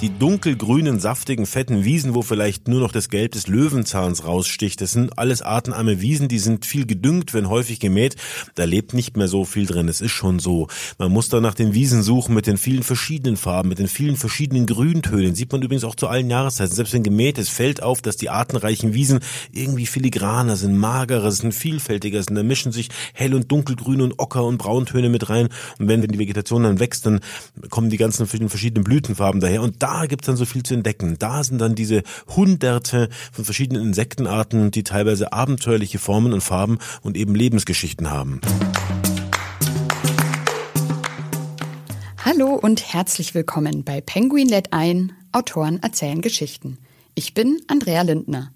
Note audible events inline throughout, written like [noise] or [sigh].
Die dunkelgrünen, saftigen, fetten Wiesen, wo vielleicht nur noch das Gelb des Löwenzahns raussticht, das sind alles artenarme Wiesen, die sind viel gedüngt, wenn häufig gemäht. Da lebt nicht mehr so viel drin. Es ist schon so. Man muss da nach den Wiesen suchen mit den vielen verschiedenen Farben, mit den vielen verschiedenen Grüntönen. Sieht man übrigens auch zu allen Jahreszeiten. Selbst wenn gemäht ist, fällt auf, dass die artenreichen Wiesen irgendwie filigraner sind, magerer sind, vielfältiger sind. Da mischen sich hell und dunkelgrün und ocker und brauntöne mit rein. Und wenn, die Vegetation dann wächst, dann kommen die ganzen verschiedenen Blütenfarben daher. Und da gibt's dann so viel zu entdecken. Da sind dann diese Hunderte von verschiedenen Insektenarten, die teilweise abenteuerliche Formen und Farben und eben Lebensgeschichten haben. Hallo und herzlich willkommen bei Penguin lädt ein, Autoren erzählen Geschichten. Ich bin Andrea Lindner.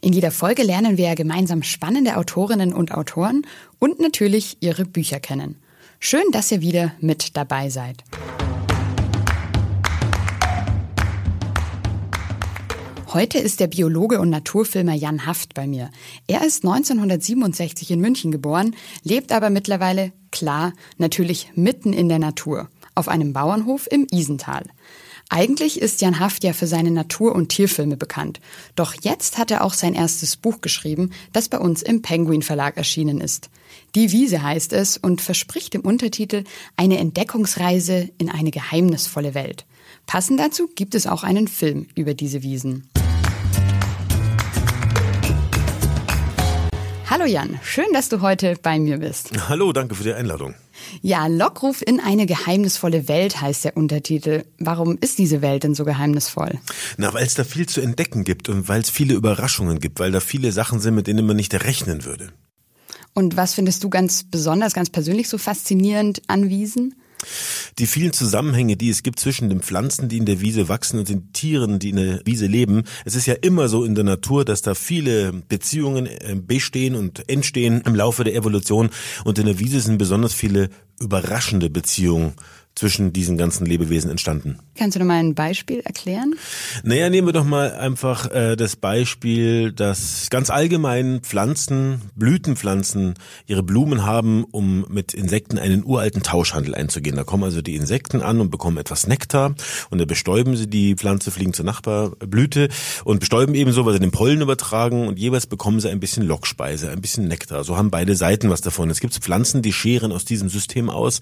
In jeder Folge lernen wir gemeinsam spannende Autorinnen und Autoren und natürlich ihre Bücher kennen. Schön, dass ihr wieder mit dabei seid. Heute ist der Biologe und Naturfilmer Jan Haft bei mir. Er ist 1967 in München geboren, lebt aber mittlerweile, klar, natürlich mitten in der Natur, auf einem Bauernhof im Isental. Eigentlich ist Jan Haft ja für seine Natur- und Tierfilme bekannt. Doch jetzt hat er auch sein erstes Buch geschrieben, das bei uns im Penguin Verlag erschienen ist. Die Wiese heißt es und verspricht im Untertitel eine Entdeckungsreise in eine geheimnisvolle Welt. Passend dazu gibt es auch einen Film über diese Wiesen. Hallo Jan, schön, dass du heute bei mir bist. Hallo, danke für die Einladung. Ja, Lockruf in eine geheimnisvolle Welt heißt der Untertitel. Warum ist diese Welt denn so geheimnisvoll? Na, weil es da viel zu entdecken gibt und weil es viele Überraschungen gibt, weil da viele Sachen sind, mit denen man nicht rechnen würde. Und was findest du ganz besonders, ganz persönlich so faszinierend an Wiesen? Die vielen Zusammenhänge, die es gibt zwischen den Pflanzen, die in der Wiese wachsen und den Tieren, die in der Wiese leben. Es ist ja immer so in der Natur, dass da viele Beziehungen äh, bestehen und entstehen im Laufe der Evolution. Und in der Wiese sind besonders viele überraschende Beziehungen zwischen diesen ganzen Lebewesen entstanden. Kannst du noch mal ein Beispiel erklären? Naja, nehmen wir doch mal einfach äh, das Beispiel, dass ganz allgemein Pflanzen, Blütenpflanzen ihre Blumen haben, um mit Insekten einen uralten Tauschhandel einzugehen. Da kommen also die Insekten an und bekommen etwas Nektar und dann bestäuben sie die Pflanze, fliegen zur Nachbarblüte und bestäuben ebenso, weil sie den Pollen übertragen und jeweils bekommen sie ein bisschen Lockspeise, ein bisschen Nektar. So haben beide Seiten was davon. Es gibt Pflanzen, die scheren aus diesem System aus,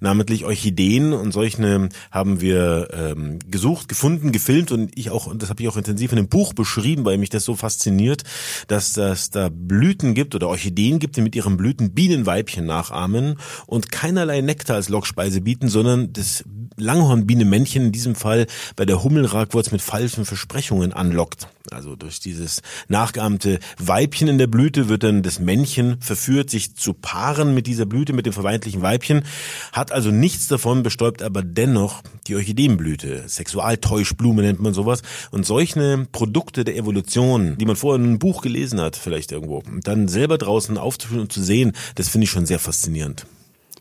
namentlich Orchideen Ideen und solche haben wir ähm, gesucht, gefunden, gefilmt und ich auch, das habe ich auch intensiv in dem Buch beschrieben, weil mich das so fasziniert, dass das da Blüten gibt oder Orchideen gibt, die mit ihren Blüten Bienenweibchen nachahmen und keinerlei Nektar als Lockspeise bieten, sondern das Langhornbienenmännchen in diesem Fall bei der Hummelragwurz mit falschen Versprechungen anlockt. Also durch dieses nachgeahmte Weibchen in der Blüte wird dann das Männchen verführt, sich zu paaren mit dieser Blüte, mit dem vermeintlichen Weibchen, hat also nichts davon, bestäubt aber dennoch die Orchideenblüte. Sexualtäuschblume nennt man sowas. Und solche Produkte der Evolution, die man vorher in einem Buch gelesen hat, vielleicht irgendwo, dann selber draußen aufzuführen und zu sehen, das finde ich schon sehr faszinierend.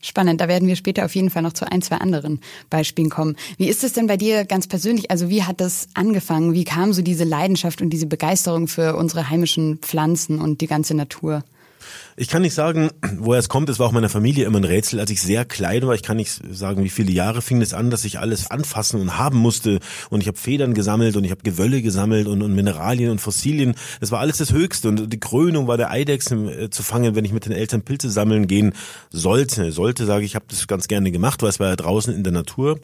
Spannend, da werden wir später auf jeden Fall noch zu ein, zwei anderen Beispielen kommen. Wie ist es denn bei dir ganz persönlich? Also wie hat das angefangen? Wie kam so diese Leidenschaft und diese Begeisterung für unsere heimischen Pflanzen und die ganze Natur? Ich kann nicht sagen, woher es kommt. Es war auch meiner Familie immer ein Rätsel. Als ich sehr klein war, ich kann nicht sagen, wie viele Jahre fing es an, dass ich alles anfassen und haben musste. Und ich habe Federn gesammelt und ich habe Gewölle gesammelt und, und, Mineralien und Fossilien. Das war alles das Höchste. Und die Krönung war der Eidechsen äh, zu fangen, wenn ich mit den Eltern Pilze sammeln gehen sollte. Sollte, sage ich, ich habe das ganz gerne gemacht, weil es war ja draußen in der Natur.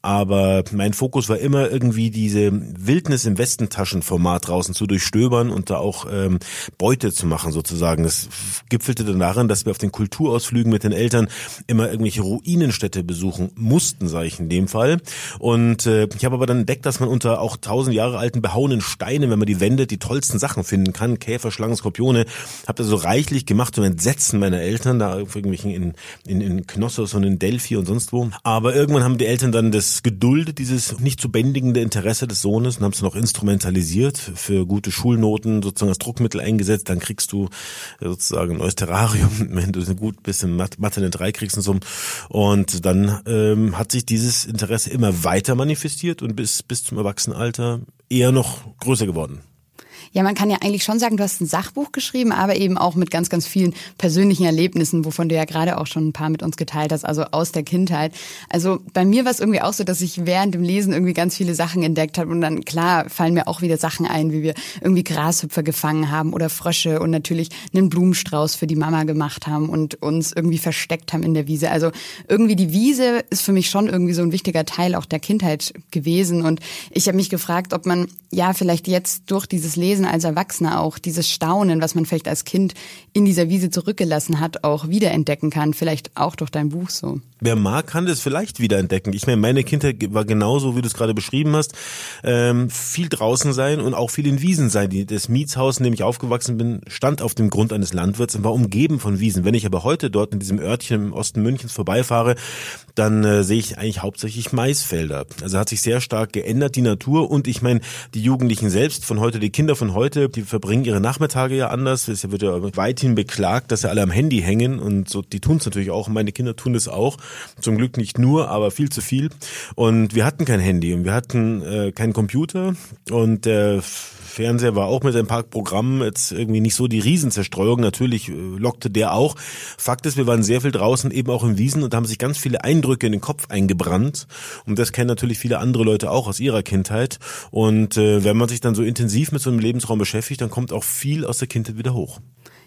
Aber mein Fokus war immer irgendwie diese Wildnis im Westentaschenformat draußen zu durchstöbern und da auch ähm, Beute zu machen sozusagen. Das gipfelte dann darin, dass wir auf den Kulturausflügen mit den Eltern immer irgendwelche Ruinenstädte besuchen mussten, sage ich in dem Fall. Und äh, ich habe aber dann entdeckt, dass man unter auch tausend Jahre alten behauenen Steinen, wenn man die wendet, die tollsten Sachen finden kann. Käfer, Schlangen, Skorpione. Habe das so reichlich gemacht zum Entsetzen meiner Eltern, da irgendwelchen in, in, in Knossos und in Delphi und sonst wo. Aber irgendwann haben die Eltern dann das geduldet, dieses nicht zu bändigende Interesse des Sohnes und haben es noch instrumentalisiert für gute Schulnoten sozusagen als Druckmittel eingesetzt. Dann kriegst du sozusagen ein neues Terrarium, [laughs] wenn du gut bist in Mathe eine 3 kriegst und so. Und dann ähm, hat sich dieses Interesse immer weiter manifestiert und bis, bis zum Erwachsenenalter eher noch größer geworden. Ja, man kann ja eigentlich schon sagen, du hast ein Sachbuch geschrieben, aber eben auch mit ganz, ganz vielen persönlichen Erlebnissen, wovon du ja gerade auch schon ein paar mit uns geteilt hast, also aus der Kindheit. Also bei mir war es irgendwie auch so, dass ich während dem Lesen irgendwie ganz viele Sachen entdeckt habe und dann klar fallen mir auch wieder Sachen ein, wie wir irgendwie Grashüpfer gefangen haben oder Frösche und natürlich einen Blumenstrauß für die Mama gemacht haben und uns irgendwie versteckt haben in der Wiese. Also irgendwie die Wiese ist für mich schon irgendwie so ein wichtiger Teil auch der Kindheit gewesen und ich habe mich gefragt, ob man ja vielleicht jetzt durch dieses Lesen als Erwachsener auch dieses Staunen, was man vielleicht als Kind in dieser Wiese zurückgelassen hat, auch wiederentdecken kann. Vielleicht auch durch dein Buch so. Wer mag, kann das vielleicht wiederentdecken. Ich meine, meine Kindheit war genauso, wie du es gerade beschrieben hast. Ähm, viel draußen sein und auch viel in Wiesen sein. Das Mietshaus, in dem ich aufgewachsen bin, stand auf dem Grund eines Landwirts und war umgeben von Wiesen. Wenn ich aber heute dort in diesem Örtchen im Osten Münchens vorbeifahre, dann äh, sehe ich eigentlich hauptsächlich Maisfelder. Also hat sich sehr stark geändert, die Natur. Und ich meine, die Jugendlichen selbst von heute, die Kinder von heute, die verbringen ihre Nachmittage ja anders. Es wird ja weithin beklagt, dass sie alle am Handy hängen. Und so, die tun es natürlich auch. Meine Kinder tun es auch. Zum Glück nicht nur, aber viel zu viel. Und wir hatten kein Handy und wir hatten äh, keinen Computer. Und der Fernseher war auch mit ein paar Programmen jetzt irgendwie nicht so die Riesenzerstreuung. Natürlich äh, lockte der auch. Fakt ist, wir waren sehr viel draußen, eben auch im Wiesen und haben sich ganz viele Eindrücke in den Kopf eingebrannt. Und das kennen natürlich viele andere Leute auch aus ihrer Kindheit. Und äh, wenn man sich dann so intensiv mit so einem Lebensraum beschäftigt, dann kommt auch viel aus der Kindheit wieder hoch.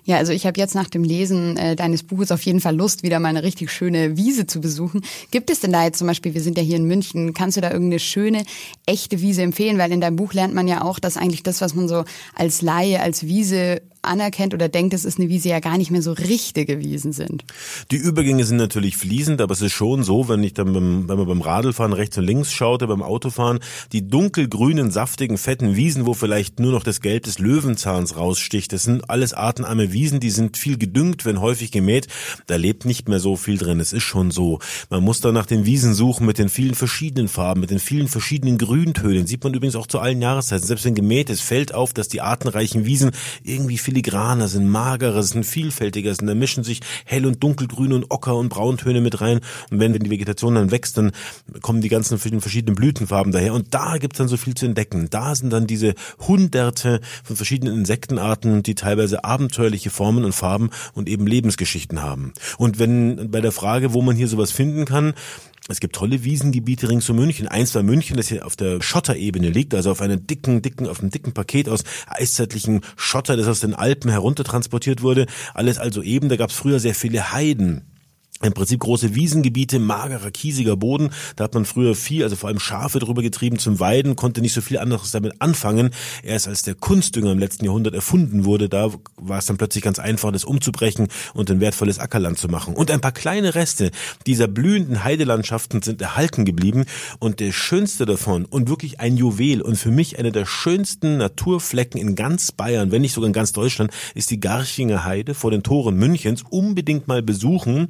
Ja, also ich habe jetzt nach dem Lesen äh, deines Buches auf jeden Fall Lust, wieder mal eine richtig schöne Wiese zu besuchen. Gibt es denn da jetzt zum Beispiel, wir sind ja hier in München, kannst du da irgendeine schöne, echte Wiese empfehlen? Weil in deinem Buch lernt man ja auch, dass eigentlich das, was man so als Laie, als Wiese anerkennt oder denkt, es ist eine Wiese, ja gar nicht mehr so richtige Wiesen sind. Die Übergänge sind natürlich fließend, aber es ist schon so, wenn ich dann beim, wenn man beim Radlfahren rechts und links schaute, beim Autofahren, die dunkelgrünen, saftigen, fetten Wiesen, wo vielleicht nur noch das Gelb des Löwenzahns raussticht, das sind alles artenarme Wiesen, die sind viel gedüngt, wenn häufig gemäht, da lebt nicht mehr so viel drin. Es ist schon so. Man muss dann nach den Wiesen suchen mit den vielen verschiedenen Farben, mit den vielen verschiedenen Grüntönen. Sieht man übrigens auch zu allen Jahreszeiten. Selbst wenn gemäht ist, fällt auf, dass die artenreichen Wiesen irgendwie filigraner sind, magerer sind, vielfältiger sind. Da mischen sich hell und dunkelgrün und ocker und brauntöne mit rein. Und wenn die Vegetation dann wächst, dann kommen die ganzen verschiedenen Blütenfarben daher. Und da gibt's dann so viel zu entdecken. Da sind dann diese hunderte von verschiedenen Insektenarten, die teilweise abenteuerliche Formen und Farben und eben Lebensgeschichten haben. Und wenn bei der Frage, wo man hier sowas finden kann, es gibt tolle Wiesengebiete rings um München. Eins war München, das hier auf der Schotterebene liegt, also auf einem dicken, dicken, auf einem dicken Paket aus eiszeitlichen Schotter, das aus den Alpen heruntertransportiert wurde. Alles also eben. Da gab es früher sehr viele Heiden im Prinzip große Wiesengebiete, magerer, kiesiger Boden. Da hat man früher Vieh, also vor allem Schafe drüber getrieben zum Weiden, konnte nicht so viel anderes damit anfangen. Erst als der Kunstdünger im letzten Jahrhundert erfunden wurde, da war es dann plötzlich ganz einfach, das umzubrechen und ein wertvolles Ackerland zu machen. Und ein paar kleine Reste dieser blühenden Heidelandschaften sind erhalten geblieben. Und der schönste davon und wirklich ein Juwel und für mich einer der schönsten Naturflecken in ganz Bayern, wenn nicht sogar in ganz Deutschland, ist die Garchinger Heide vor den Toren Münchens. Unbedingt mal besuchen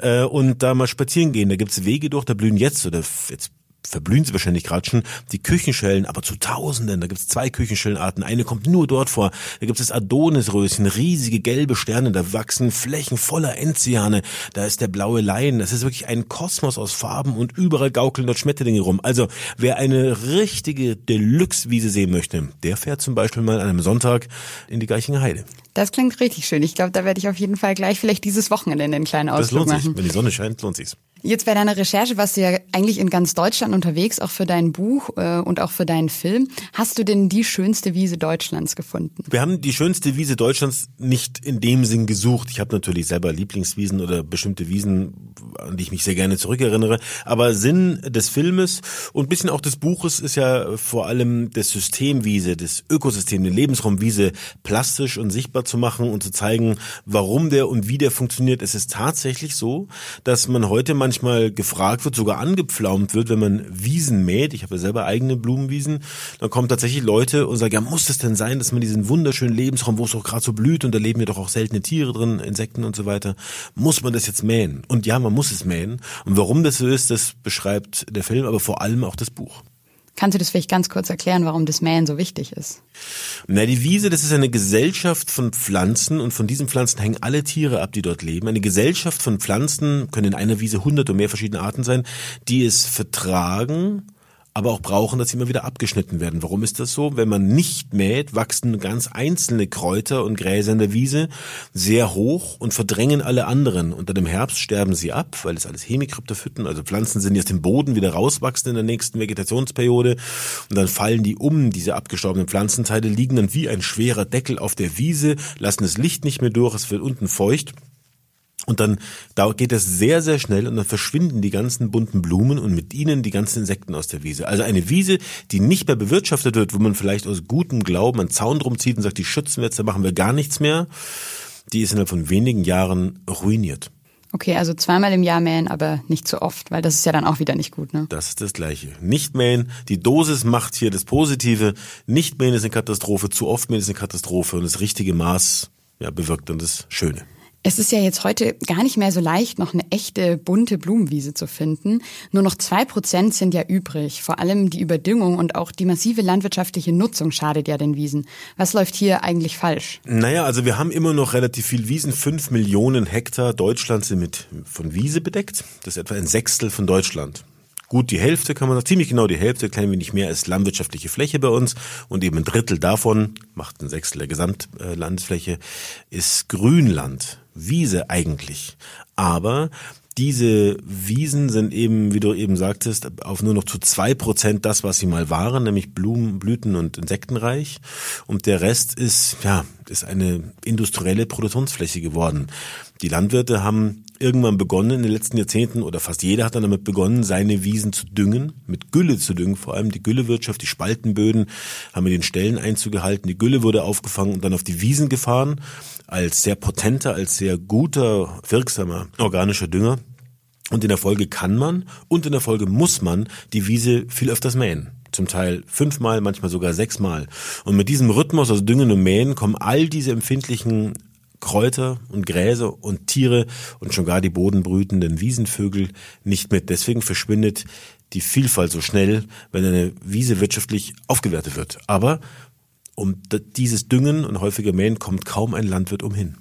äh, und da mal spazieren gehen. Da gibt's Wege durch, da blühen jetzt oder jetzt verblühen sie wahrscheinlich gerade schon, die Küchenschellen, aber zu Tausenden. Da gibt es zwei Küchenschellenarten. Eine kommt nur dort vor. Da gibt es Adonisröschen, riesige gelbe Sterne. Da wachsen Flächen voller Enziane. Da ist der blaue Lein. Das ist wirklich ein Kosmos aus Farben und überall gaukeln dort Schmetterlinge rum. Also wer eine richtige Deluxe-Wiese sehen möchte, der fährt zum Beispiel mal an einem Sonntag in die Geichinger Heide. Das klingt richtig schön. Ich glaube, da werde ich auf jeden Fall gleich vielleicht dieses Wochenende einen kleinen Ausflug machen. Das lohnt sich. Wenn die Sonne scheint, lohnt sich's. Jetzt bei deiner Recherche warst du ja eigentlich in ganz Deutschland unterwegs, auch für dein Buch äh, und auch für deinen Film. Hast du denn die schönste Wiese Deutschlands gefunden? Wir haben die schönste Wiese Deutschlands nicht in dem Sinn gesucht. Ich habe natürlich selber Lieblingswiesen oder bestimmte Wiesen, an die ich mich sehr gerne zurückerinnere. Aber Sinn des Filmes und bisschen auch des Buches ist ja vor allem das System Wiese, das Ökosystem, den Lebensraum Wiese plastisch und sichtbar zu machen und zu zeigen, warum der und wie der funktioniert. Es ist tatsächlich so, dass man heute manchmal gefragt wird, sogar angepflaumt wird, wenn man Wiesen mäht. Ich habe ja selber eigene Blumenwiesen. Dann kommen tatsächlich Leute und sagen, ja, muss es denn sein, dass man diesen wunderschönen Lebensraum, wo es auch gerade so blüht und da leben ja doch auch seltene Tiere drin, Insekten und so weiter, muss man das jetzt mähen? Und ja, man muss es mähen. Und warum das so ist, das beschreibt der Film, aber vor allem auch das Buch. Kannst du das vielleicht ganz kurz erklären, warum das Mähen so wichtig ist? Na, die Wiese, das ist eine Gesellschaft von Pflanzen und von diesen Pflanzen hängen alle Tiere ab, die dort leben. Eine Gesellschaft von Pflanzen, können in einer Wiese hundert und mehr verschiedene Arten sein, die es vertragen, aber auch brauchen, dass sie immer wieder abgeschnitten werden. Warum ist das so? Wenn man nicht mäht, wachsen ganz einzelne Kräuter und Gräser in der Wiese sehr hoch und verdrängen alle anderen. Und dann im Herbst sterben sie ab, weil es alles Hemikryptophyten, also Pflanzen sind, die aus dem Boden wieder rauswachsen in der nächsten Vegetationsperiode. Und dann fallen die um, diese abgestorbenen Pflanzenteile, liegen dann wie ein schwerer Deckel auf der Wiese, lassen das Licht nicht mehr durch, es wird unten feucht. Und dann da geht es sehr, sehr schnell und dann verschwinden die ganzen bunten Blumen und mit ihnen die ganzen Insekten aus der Wiese. Also eine Wiese, die nicht mehr bewirtschaftet wird, wo man vielleicht aus gutem Glauben einen Zaun drum zieht und sagt, die schützen wir jetzt, da machen wir gar nichts mehr, die ist innerhalb von wenigen Jahren ruiniert. Okay, also zweimal im Jahr mähen, aber nicht zu oft, weil das ist ja dann auch wieder nicht gut, ne? Das ist das Gleiche. Nicht mähen, die Dosis macht hier das Positive. Nicht mähen ist eine Katastrophe, zu oft mähen ist eine Katastrophe und das richtige Maß ja, bewirkt dann das Schöne. Es ist ja jetzt heute gar nicht mehr so leicht, noch eine echte bunte Blumenwiese zu finden. Nur noch zwei Prozent sind ja übrig. Vor allem die Überdüngung und auch die massive landwirtschaftliche Nutzung schadet ja den Wiesen. Was läuft hier eigentlich falsch? Naja, also wir haben immer noch relativ viel Wiesen. Fünf Millionen Hektar Deutschland sind mit von Wiese bedeckt. Das ist etwa ein Sechstel von Deutschland. Gut, die Hälfte kann man sagen, ziemlich genau die Hälfte, klein wenig mehr, ist landwirtschaftliche Fläche bei uns und eben ein Drittel davon, macht ein Sechstel der Gesamtlandesfläche, ist Grünland. Wiese eigentlich. Aber diese Wiesen sind eben, wie du eben sagtest, auf nur noch zu zwei Prozent das, was sie mal waren, nämlich Blumen, Blüten und Insektenreich. Und der Rest ist, ja, ist eine industrielle Produktionsfläche geworden. Die Landwirte haben irgendwann begonnen in den letzten Jahrzehnten oder fast jeder hat dann damit begonnen, seine Wiesen zu düngen, mit Gülle zu düngen, vor allem die Güllewirtschaft, die Spaltenböden haben mit den Stellen Einzug gehalten, die Gülle wurde aufgefangen und dann auf die Wiesen gefahren als sehr potenter, als sehr guter, wirksamer organischer Dünger. Und in der Folge kann man und in der Folge muss man die Wiese viel öfters mähen. Zum Teil fünfmal, manchmal sogar sechsmal. Und mit diesem Rhythmus aus Düngen und Mähen kommen all diese empfindlichen Kräuter und Gräser und Tiere und schon gar die bodenbrütenden Wiesenvögel nicht mit. Deswegen verschwindet die Vielfalt so schnell, wenn eine Wiese wirtschaftlich aufgewertet wird. Aber um dieses Düngen und häufiger Mähen kommt kaum ein Landwirt umhin.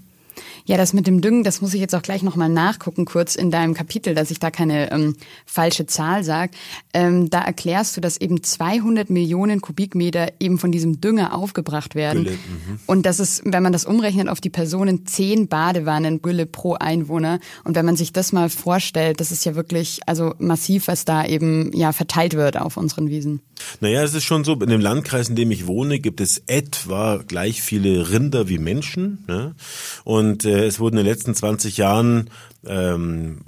Ja, das mit dem Düngen, das muss ich jetzt auch gleich nochmal nachgucken, kurz in deinem Kapitel, dass ich da keine ähm, falsche Zahl sage. Ähm, da erklärst du, dass eben 200 Millionen Kubikmeter eben von diesem Dünger aufgebracht werden. Gülle, mhm. und das ist, wenn man das umrechnet auf die Personen, zehn Badewannen Gülle pro Einwohner. Und wenn man sich das mal vorstellt, das ist ja wirklich also massiv, was da eben ja verteilt wird auf unseren Wiesen. Naja, es ist schon so, in dem Landkreis, in dem ich wohne, gibt es etwa gleich viele Rinder wie Menschen. Ne? Und äh, es wurden in den letzten 20 Jahren ähm,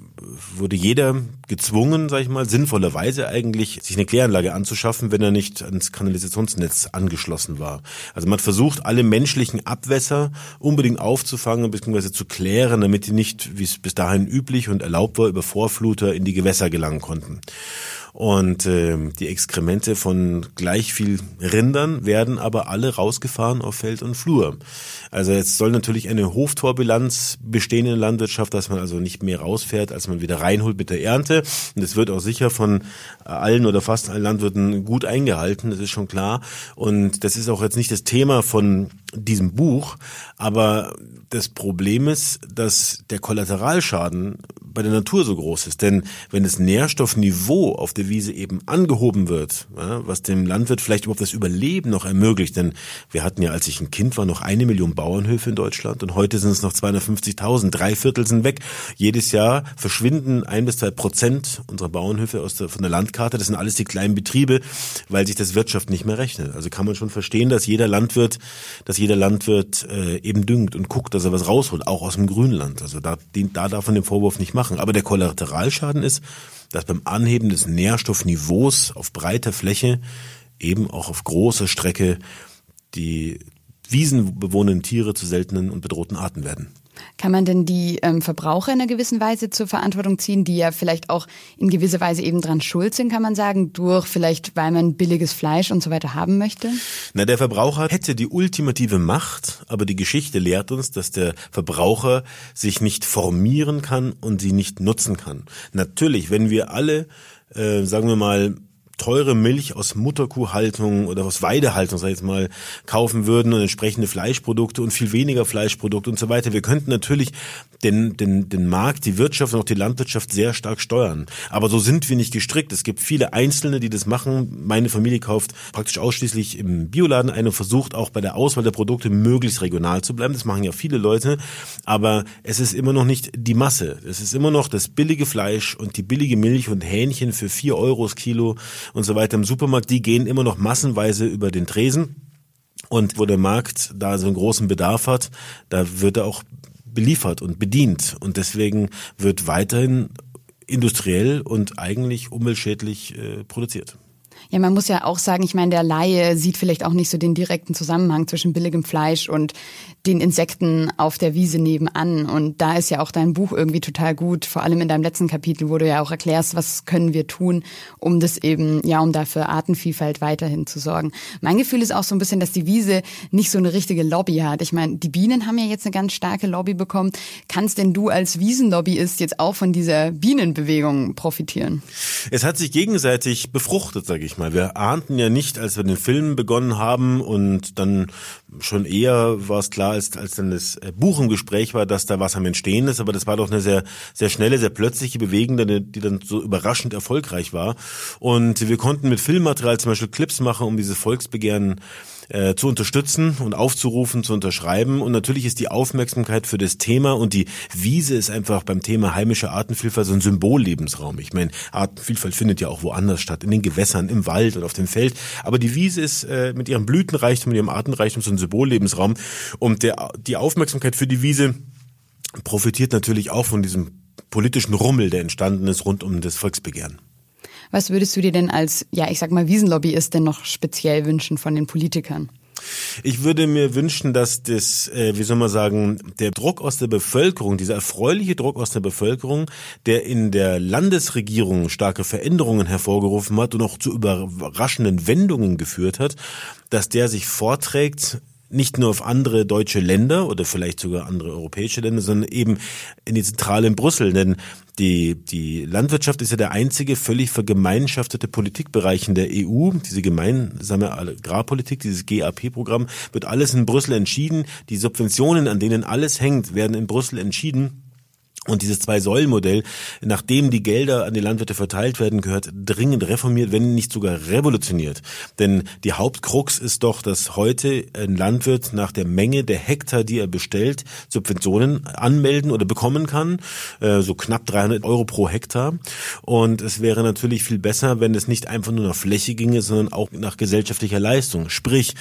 wurde jeder gezwungen, sag ich mal, sinnvollerweise eigentlich, sich eine Kläranlage anzuschaffen, wenn er nicht ans Kanalisationsnetz angeschlossen war. Also man versucht, alle menschlichen Abwässer unbedingt aufzufangen bzw. zu klären, damit die nicht, wie es bis dahin üblich und erlaubt war, über Vorfluter in die Gewässer gelangen konnten. Und äh, die Exkremente von gleich viel Rindern werden aber alle rausgefahren auf Feld und Flur. Also jetzt soll natürlich eine Hoftorbilanz bestehen in der Landwirtschaft, dass man also nicht mehr rausfährt, als man wieder reinholt mit der Ernte. Und das wird auch sicher von allen oder fast allen Landwirten gut eingehalten, das ist schon klar. Und das ist auch jetzt nicht das Thema von diesem Buch, aber das Problem ist, dass der Kollateralschaden bei der Natur so groß ist. Denn wenn das Nährstoffniveau auf der Wiese eben angehoben wird, was dem Landwirt vielleicht überhaupt das Überleben noch ermöglicht, denn wir hatten ja, als ich ein Kind war, noch eine Million Bauernhöfe in Deutschland und heute sind es noch 250.000, drei Viertel sind weg. Jedes Jahr verschwinden ein bis zwei Prozent unserer Bauernhöfe aus der, von der Landkarte. Das sind alles die kleinen Betriebe, weil sich das Wirtschaft nicht mehr rechnet. Also kann man schon verstehen, dass jeder Landwirt, dass jeder Landwirt äh, eben düngt und guckt, dass er was rausholt, auch aus dem Grünland. Also da, da darf man den Vorwurf nicht machen. Aber der Kollateralschaden ist, dass beim Anheben des Nährstoffniveaus auf breiter Fläche eben auch auf großer Strecke die wiesenbewohnenden Tiere zu seltenen und bedrohten Arten werden. Kann man denn die ähm, Verbraucher in einer gewissen Weise zur Verantwortung ziehen, die ja vielleicht auch in gewisser Weise eben dran schuld sind, kann man sagen, durch vielleicht, weil man billiges Fleisch und so weiter haben möchte? Na, der Verbraucher hätte die ultimative Macht, aber die Geschichte lehrt uns, dass der Verbraucher sich nicht formieren kann und sie nicht nutzen kann. Natürlich, wenn wir alle, äh, sagen wir mal, teure Milch aus Mutterkuhhaltung oder aus Weidehaltung, sag ich jetzt mal, kaufen würden und entsprechende Fleischprodukte und viel weniger Fleischprodukte und so weiter. Wir könnten natürlich den, den, den Markt, die Wirtschaft und auch die Landwirtschaft sehr stark steuern. Aber so sind wir nicht gestrickt. Es gibt viele Einzelne, die das machen. Meine Familie kauft praktisch ausschließlich im Bioladen ein und versucht auch bei der Auswahl der Produkte möglichst regional zu bleiben. Das machen ja viele Leute. Aber es ist immer noch nicht die Masse. Es ist immer noch das billige Fleisch und die billige Milch und Hähnchen für vier Euro Kilo und so weiter im Supermarkt, die gehen immer noch massenweise über den Tresen. Und wo der Markt da so einen großen Bedarf hat, da wird er auch beliefert und bedient. Und deswegen wird weiterhin industriell und eigentlich umweltschädlich äh, produziert. Ja, man muss ja auch sagen, ich meine, der Laie sieht vielleicht auch nicht so den direkten Zusammenhang zwischen billigem Fleisch und den Insekten auf der Wiese nebenan. Und da ist ja auch dein Buch irgendwie total gut, vor allem in deinem letzten Kapitel, wo du ja auch erklärst, was können wir tun, um das eben, ja, um dafür Artenvielfalt weiterhin zu sorgen. Mein Gefühl ist auch so ein bisschen, dass die Wiese nicht so eine richtige Lobby hat. Ich meine, die Bienen haben ja jetzt eine ganz starke Lobby bekommen. Kannst denn du als Wiesenlobbyist jetzt auch von dieser Bienenbewegung profitieren? Es hat sich gegenseitig befruchtet, sage ich mal. Wir ahnten ja nicht, als wir den Film begonnen haben und dann schon eher war es klar, als, als dann das äh, Buch im Gespräch war, dass da was am Entstehen ist, aber das war doch eine sehr, sehr schnelle, sehr plötzliche Bewegung, die dann so überraschend erfolgreich war. Und wir konnten mit Filmmaterial zum Beispiel Clips machen, um dieses Volksbegehren äh, zu unterstützen und aufzurufen, zu unterschreiben. Und natürlich ist die Aufmerksamkeit für das Thema und die Wiese ist einfach beim Thema heimische Artenvielfalt so ein Symbollebensraum. Ich meine, Artenvielfalt findet ja auch woanders statt, in den Gewässern, im Wald und auf dem Feld. Aber die Wiese ist äh, mit ihrem Blütenreichtum, mit ihrem Artenreichtum so ein Symbollebensraum. Und der, die Aufmerksamkeit für die Wiese profitiert natürlich auch von diesem politischen Rummel, der entstanden ist rund um das Volksbegehren. Was würdest du dir denn als, ja, ich sag mal, Wiesenlobbyist denn noch speziell wünschen von den Politikern? Ich würde mir wünschen, dass das, äh, wie soll man sagen, der Druck aus der Bevölkerung, dieser erfreuliche Druck aus der Bevölkerung, der in der Landesregierung starke Veränderungen hervorgerufen hat und auch zu überraschenden Wendungen geführt hat, dass der sich vorträgt nicht nur auf andere deutsche Länder oder vielleicht sogar andere europäische Länder, sondern eben in die Zentrale in Brüssel. Denn die, die Landwirtschaft ist ja der einzige völlig vergemeinschaftete Politikbereich in der EU. Diese gemeinsame Agrarpolitik, dieses GAP-Programm, wird alles in Brüssel entschieden. Die Subventionen, an denen alles hängt, werden in Brüssel entschieden. Und dieses Zwei-Säulen-Modell, nachdem die Gelder an die Landwirte verteilt werden, gehört dringend reformiert, wenn nicht sogar revolutioniert. Denn die Hauptkrux ist doch, dass heute ein Landwirt nach der Menge der Hektar, die er bestellt, Subventionen anmelden oder bekommen kann, äh, so knapp 300 Euro pro Hektar. Und es wäre natürlich viel besser, wenn es nicht einfach nur nach Fläche ginge, sondern auch nach gesellschaftlicher Leistung. Sprich,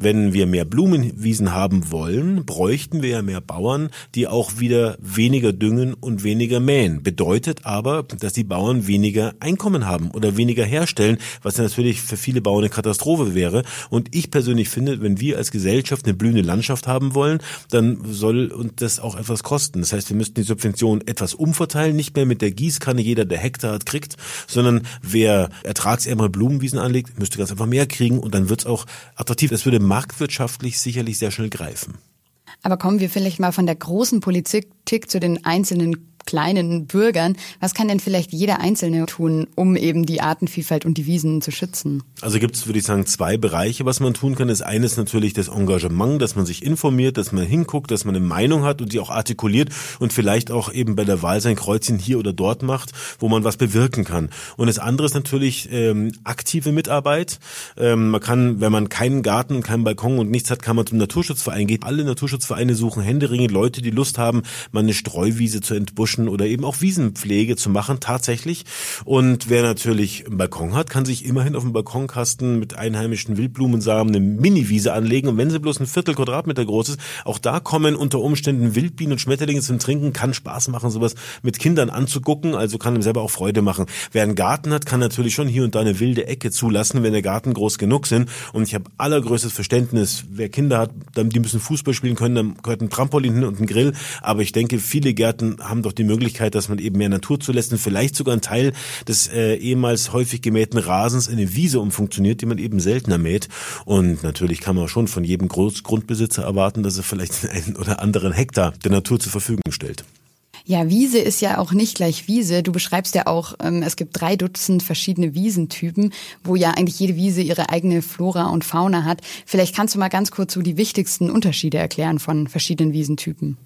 wenn wir mehr Blumenwiesen haben wollen, bräuchten wir ja mehr Bauern, die auch wieder weniger düngen und weniger mähen. Bedeutet aber, dass die Bauern weniger Einkommen haben oder weniger herstellen, was natürlich für viele Bauern eine Katastrophe wäre. Und ich persönlich finde, wenn wir als Gesellschaft eine blühende Landschaft haben wollen, dann soll uns das auch etwas kosten. Das heißt, wir müssten die Subventionen etwas umverteilen, nicht mehr mit der Gießkanne jeder, der Hektar hat, kriegt, sondern wer ertragsärmere Blumenwiesen anlegt, müsste ganz einfach mehr kriegen und dann wird es auch attraktiv. Das würde marktwirtschaftlich sicherlich sehr schnell greifen. Aber kommen wir vielleicht mal von der großen Politik zu den einzelnen kleinen Bürgern. Was kann denn vielleicht jeder Einzelne tun, um eben die Artenvielfalt und die Wiesen zu schützen? Also gibt es, würde ich sagen, zwei Bereiche, was man tun kann. Das eine ist natürlich das Engagement, dass man sich informiert, dass man hinguckt, dass man eine Meinung hat und die auch artikuliert und vielleicht auch eben bei der Wahl sein Kreuzchen hier oder dort macht, wo man was bewirken kann. Und das andere ist natürlich ähm, aktive Mitarbeit. Ähm, man kann, wenn man keinen Garten und keinen Balkon und nichts hat, kann man zum Naturschutzverein gehen. Alle Naturschutzvereine suchen händeringend Leute, die Lust haben, mal eine Streuwiese zu entbuschen oder eben auch Wiesenpflege zu machen, tatsächlich. Und wer natürlich einen Balkon hat, kann sich immerhin auf dem Balkonkasten mit einheimischen Wildblumensamen eine Mini-Wiese anlegen. Und wenn sie bloß ein Viertel Quadratmeter groß ist, auch da kommen unter Umständen Wildbienen und Schmetterlinge zum Trinken, kann Spaß machen, sowas mit Kindern anzugucken, also kann ihm selber auch Freude machen. Wer einen Garten hat, kann natürlich schon hier und da eine wilde Ecke zulassen, wenn der Garten groß genug sind. Und ich habe allergrößtes Verständnis, wer Kinder hat, die müssen Fußball spielen können, dann gehört ein Trampolin hin und ein Grill. Aber ich denke, viele Gärten haben doch die Möglichkeit, dass man eben mehr Natur zulässt und vielleicht sogar einen Teil des äh, ehemals häufig gemähten Rasens in eine Wiese umfunktioniert, die man eben seltener mäht. Und natürlich kann man schon von jedem Großgrundbesitzer erwarten, dass er vielleicht [laughs] einen oder anderen Hektar der Natur zur Verfügung stellt. Ja, Wiese ist ja auch nicht gleich Wiese. Du beschreibst ja auch, ähm, es gibt drei Dutzend verschiedene Wiesentypen, wo ja eigentlich jede Wiese ihre eigene Flora und Fauna hat. Vielleicht kannst du mal ganz kurz so die wichtigsten Unterschiede erklären von verschiedenen Wiesentypen.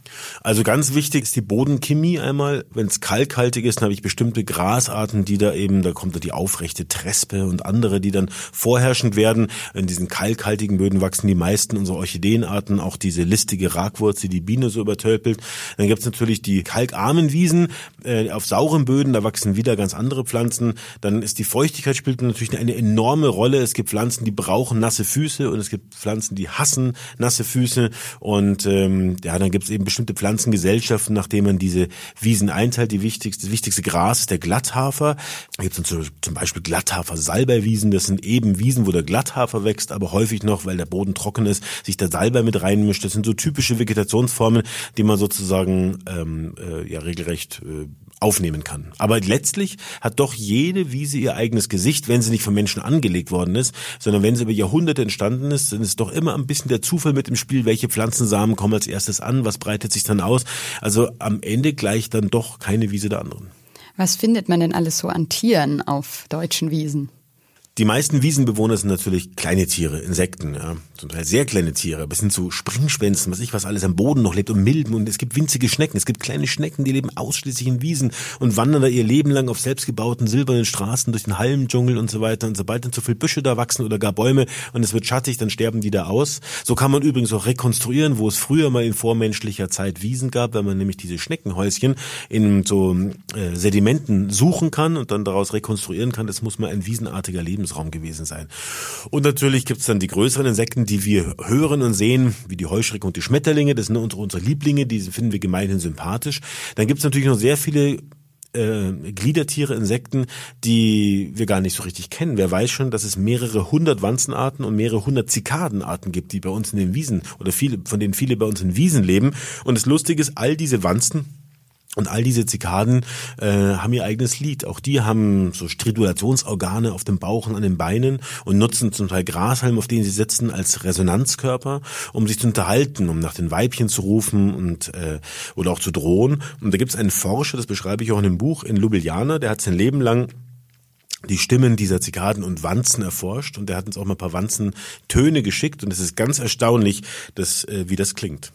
Also ganz wichtig ist die Bodenchemie einmal. Wenn es kalkhaltig ist, dann habe ich bestimmte Grasarten, die da eben, da kommt da die aufrechte Trespe und andere, die dann vorherrschend werden. In diesen kalkhaltigen Böden wachsen die meisten unserer Orchideenarten, auch diese listige Ragwurzel, die Biene so übertölpelt. Dann gibt es natürlich die kalk kalkarmen Wiesen, äh, auf sauren Böden, da wachsen wieder ganz andere Pflanzen. Dann ist die Feuchtigkeit spielt natürlich eine enorme Rolle. Es gibt Pflanzen, die brauchen nasse Füße und es gibt Pflanzen, die hassen nasse Füße. Und ähm, ja, dann gibt es eben bestimmte Pflanzengesellschaften, nachdem man diese Wiesen einteilt. Die wichtigste, das wichtigste Gras ist der Glatthafer. Da gibt es zum Beispiel Glatthafer-Salbeiwiesen. Das sind eben Wiesen, wo der Glatthafer wächst, aber häufig noch, weil der Boden trocken ist, sich der Salbei mit reinmischt. Das sind so typische Vegetationsformen, die man sozusagen ähm, äh, ja regelrecht äh, aufnehmen kann. Aber letztlich hat doch jede Wiese ihr eigenes Gesicht, wenn sie nicht von Menschen angelegt worden ist, sondern wenn sie über Jahrhunderte entstanden ist, dann ist doch immer ein bisschen der Zufall mit im Spiel, welche Pflanzensamen kommen als erstes an, was breitet sich dann aus. Also am Ende gleicht dann doch keine Wiese der anderen. Was findet man denn alles so an Tieren auf deutschen Wiesen? Die meisten Wiesenbewohner sind natürlich kleine Tiere, Insekten, ja. Zum Teil sehr kleine Tiere, bis hin zu Springschwänzen, was ich was alles am Boden noch lebt und Milben und es gibt winzige Schnecken. Es gibt kleine Schnecken, die leben ausschließlich in Wiesen und wandern da ihr Leben lang auf selbstgebauten silbernen Straßen durch den Halmdschungel und so weiter. Und sobald dann zu viel Büsche da wachsen oder gar Bäume und es wird schattig, dann sterben die da aus. So kann man übrigens auch rekonstruieren, wo es früher mal in vormenschlicher Zeit Wiesen gab, wenn man nämlich diese Schneckenhäuschen in so äh, Sedimenten suchen kann und dann daraus rekonstruieren kann. Das muss mal ein wiesenartiger Leben Lebensraum gewesen sein. Und natürlich gibt es dann die größeren Insekten, die wir hören und sehen, wie die Heuschrecken und die Schmetterlinge. Das sind unsere, unsere Lieblinge, die finden wir gemeinhin sympathisch. Dann gibt es natürlich noch sehr viele äh, Gliedertiere, Insekten, die wir gar nicht so richtig kennen. Wer weiß schon, dass es mehrere hundert Wanzenarten und mehrere hundert Zikadenarten gibt, die bei uns in den Wiesen oder viele, von denen viele bei uns in Wiesen leben. Und das Lustige ist, all diese Wanzen und all diese Zikaden äh, haben ihr eigenes Lied. Auch die haben so Stridulationsorgane auf dem Bauch und an den Beinen und nutzen zum Teil Grashalm, auf denen sie sitzen, als Resonanzkörper, um sich zu unterhalten, um nach den Weibchen zu rufen und äh, oder auch zu drohen. Und da gibt es einen Forscher, das beschreibe ich auch in dem Buch, in Ljubljana, der hat sein Leben lang die Stimmen dieser Zikaden und Wanzen erforscht und der hat uns auch mal ein paar Wanzentöne geschickt und es ist ganz erstaunlich, dass, äh, wie das klingt.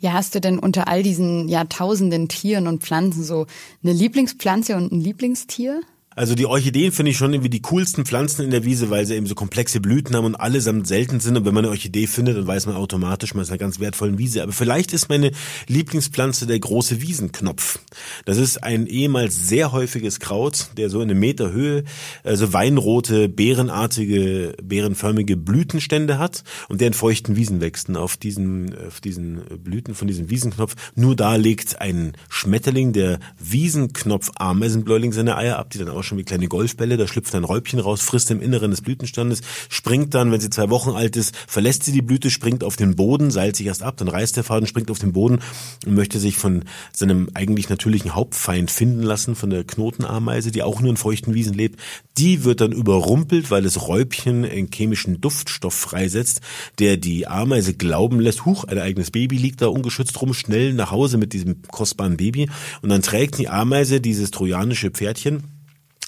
Ja, hast du denn unter all diesen Jahrtausenden Tieren und Pflanzen so eine Lieblingspflanze und ein Lieblingstier? Also die Orchideen finde ich schon irgendwie die coolsten Pflanzen in der Wiese, weil sie eben so komplexe Blüten haben und allesamt selten sind. Und wenn man eine Orchidee findet, dann weiß man automatisch, man ist in einer ganz wertvollen Wiese. Aber vielleicht ist meine Lieblingspflanze der große Wiesenknopf. Das ist ein ehemals sehr häufiges Kraut, der so in einem Meter Höhe, also weinrote, beerenartige, beerenförmige Blütenstände hat und der in feuchten Wiesen wächst. Und auf diesen, auf diesen Blüten von diesem Wiesenknopf, nur da legt ein Schmetterling, der Wiesenknopf-Ameisenbläuling, seine Eier ab, die dann auch schon wie kleine Golfbälle, da schlüpft ein Räubchen raus, frisst im Inneren des Blütenstandes, springt dann, wenn sie zwei Wochen alt ist, verlässt sie die Blüte, springt auf den Boden, seilt sich erst ab, dann reißt der Faden, springt auf den Boden und möchte sich von seinem eigentlich natürlichen Hauptfeind finden lassen, von der Knotenameise, die auch nur in feuchten Wiesen lebt. Die wird dann überrumpelt, weil das Räubchen einen chemischen Duftstoff freisetzt, der die Ameise glauben lässt, huch, ein eigenes Baby liegt da ungeschützt rum, schnell nach Hause mit diesem kostbaren Baby und dann trägt die Ameise dieses trojanische Pferdchen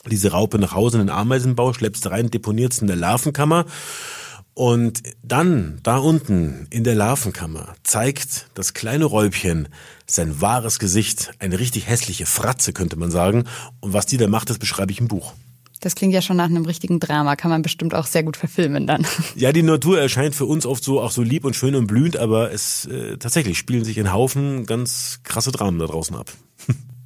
diese Raupe nach Hause in den Ameisenbau, schleppst rein, deponierst in der Larvenkammer. Und dann, da unten in der Larvenkammer, zeigt das kleine Räubchen sein wahres Gesicht, eine richtig hässliche Fratze, könnte man sagen. Und was die da macht, das beschreibe ich im Buch. Das klingt ja schon nach einem richtigen Drama, kann man bestimmt auch sehr gut verfilmen dann. [laughs] Ja, die Natur erscheint für uns oft so auch so lieb und schön und blühend, aber es äh, tatsächlich spielen sich in Haufen ganz krasse Dramen da draußen ab.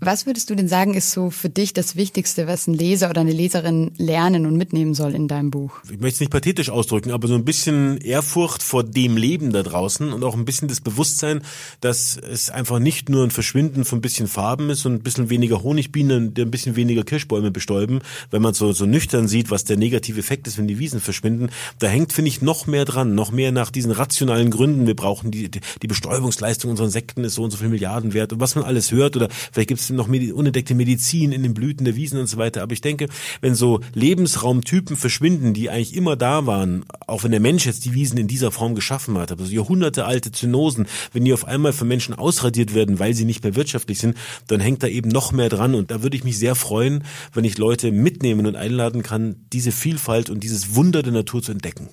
Was würdest du denn sagen, ist so für dich das Wichtigste, was ein Leser oder eine Leserin lernen und mitnehmen soll in deinem Buch? Ich möchte es nicht pathetisch ausdrücken, aber so ein bisschen Ehrfurcht vor dem Leben da draußen und auch ein bisschen das Bewusstsein, dass es einfach nicht nur ein Verschwinden von ein bisschen Farben ist und ein bisschen weniger Honigbienen, ein bisschen weniger Kirschbäume bestäuben, wenn man so, so nüchtern sieht, was der negative Effekt ist, wenn die Wiesen verschwinden. Da hängt, finde ich, noch mehr dran, noch mehr nach diesen rationalen Gründen. Wir brauchen die, die Bestäubungsleistung unserer Insekten ist so und so viel Milliarden wert und was man alles hört oder vielleicht gibt es noch unentdeckte Medizin in den Blüten der Wiesen und so weiter. Aber ich denke, wenn so Lebensraumtypen verschwinden, die eigentlich immer da waren, auch wenn der Mensch jetzt die Wiesen in dieser Form geschaffen hat, also Jahrhunderte alte Zynosen, wenn die auf einmal von Menschen ausradiert werden, weil sie nicht mehr wirtschaftlich sind, dann hängt da eben noch mehr dran. Und da würde ich mich sehr freuen, wenn ich Leute mitnehmen und einladen kann, diese Vielfalt und dieses Wunder der Natur zu entdecken.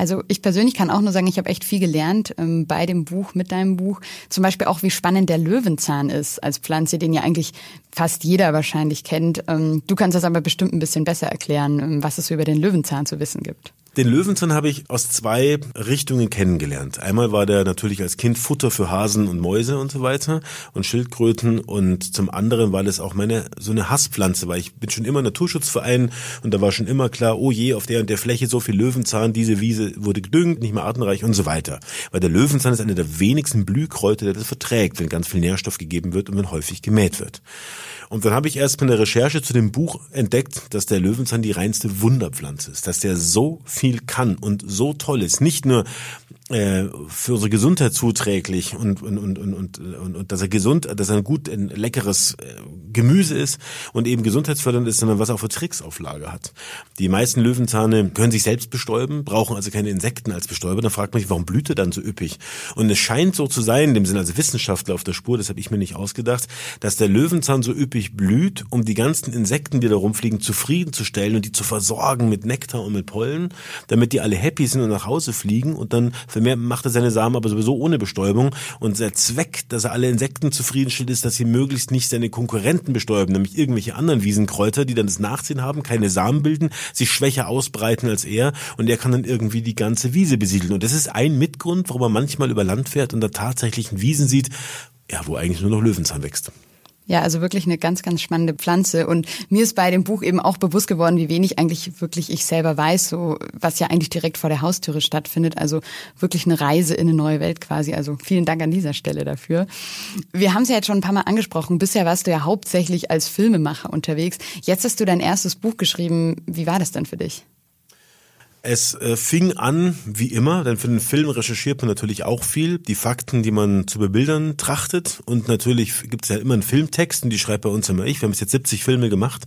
Also ich persönlich kann auch nur sagen, ich habe echt viel gelernt ähm, bei dem Buch, mit deinem Buch. Zum Beispiel auch, wie spannend der Löwenzahn ist als Pflanze, den ja eigentlich fast jeder wahrscheinlich kennt. Ähm, du kannst das aber bestimmt ein bisschen besser erklären, ähm, was es über den Löwenzahn zu wissen gibt. Den Löwenzahn habe ich aus zwei Richtungen kennengelernt. Einmal war der natürlich als Kind Futter für Hasen und Mäuse und so weiter und Schildkröten und zum anderen war das auch meine so eine Hasspflanze, weil ich bin schon immer Naturschutzverein und da war schon immer klar, oh je, auf der und der Fläche so viel Löwenzahn, diese Wiese wurde gedüngt, nicht mehr artenreich und so weiter. Weil der Löwenzahn ist einer der wenigsten Blühkräuter, der das verträgt, wenn ganz viel Nährstoff gegeben wird und wenn häufig gemäht wird. Und dann habe ich erst bei der Recherche zu dem Buch entdeckt, dass der Löwenzahn die reinste Wunderpflanze ist, dass der so kann und so toll ist. Nicht nur für unsere Gesundheit zuträglich und, und, und, und, und, und, und dass er gesund, dass er ein gut, ein leckeres äh, Gemüse ist und eben gesundheitsfördernd ist, sondern was auch für Tricks auf Lager hat. Die meisten Löwenzahne können sich selbst bestäuben, brauchen also keine Insekten als Bestäuber. Dann fragt man sich, warum blüht er dann so üppig? Und es scheint so zu sein, in dem Sinne als Wissenschaftler auf der Spur, das habe ich mir nicht ausgedacht, dass der Löwenzahn so üppig blüht, um die ganzen Insekten, die da rumfliegen, zufriedenzustellen und die zu versorgen mit Nektar und mit Pollen, damit die alle happy sind und nach Hause fliegen und dann Mehr macht er seine Samen aber sowieso ohne Bestäubung. Und der Zweck, dass er alle Insekten zufriedenstellt, ist, dass sie möglichst nicht seine Konkurrenten bestäuben, nämlich irgendwelche anderen Wiesenkräuter, die dann das Nachziehen haben, keine Samen bilden, sich schwächer ausbreiten als er und er kann dann irgendwie die ganze Wiese besiedeln. Und das ist ein Mitgrund, warum man manchmal über Land fährt und da tatsächlich Wiesen sieht, ja, wo eigentlich nur noch Löwenzahn wächst. Ja, also wirklich eine ganz, ganz spannende Pflanze. Und mir ist bei dem Buch eben auch bewusst geworden, wie wenig eigentlich wirklich ich selber weiß, so was ja eigentlich direkt vor der Haustüre stattfindet. Also wirklich eine Reise in eine neue Welt quasi. Also vielen Dank an dieser Stelle dafür. Wir haben es ja jetzt schon ein paar Mal angesprochen. Bisher warst du ja hauptsächlich als Filmemacher unterwegs. Jetzt hast du dein erstes Buch geschrieben. Wie war das denn für dich? Es äh, fing an, wie immer, denn für den Film recherchiert man natürlich auch viel, die Fakten, die man zu bebildern trachtet. Und natürlich gibt es ja immer einen Filmtext und die schreibt bei uns immer ich. Wir haben jetzt 70 Filme gemacht,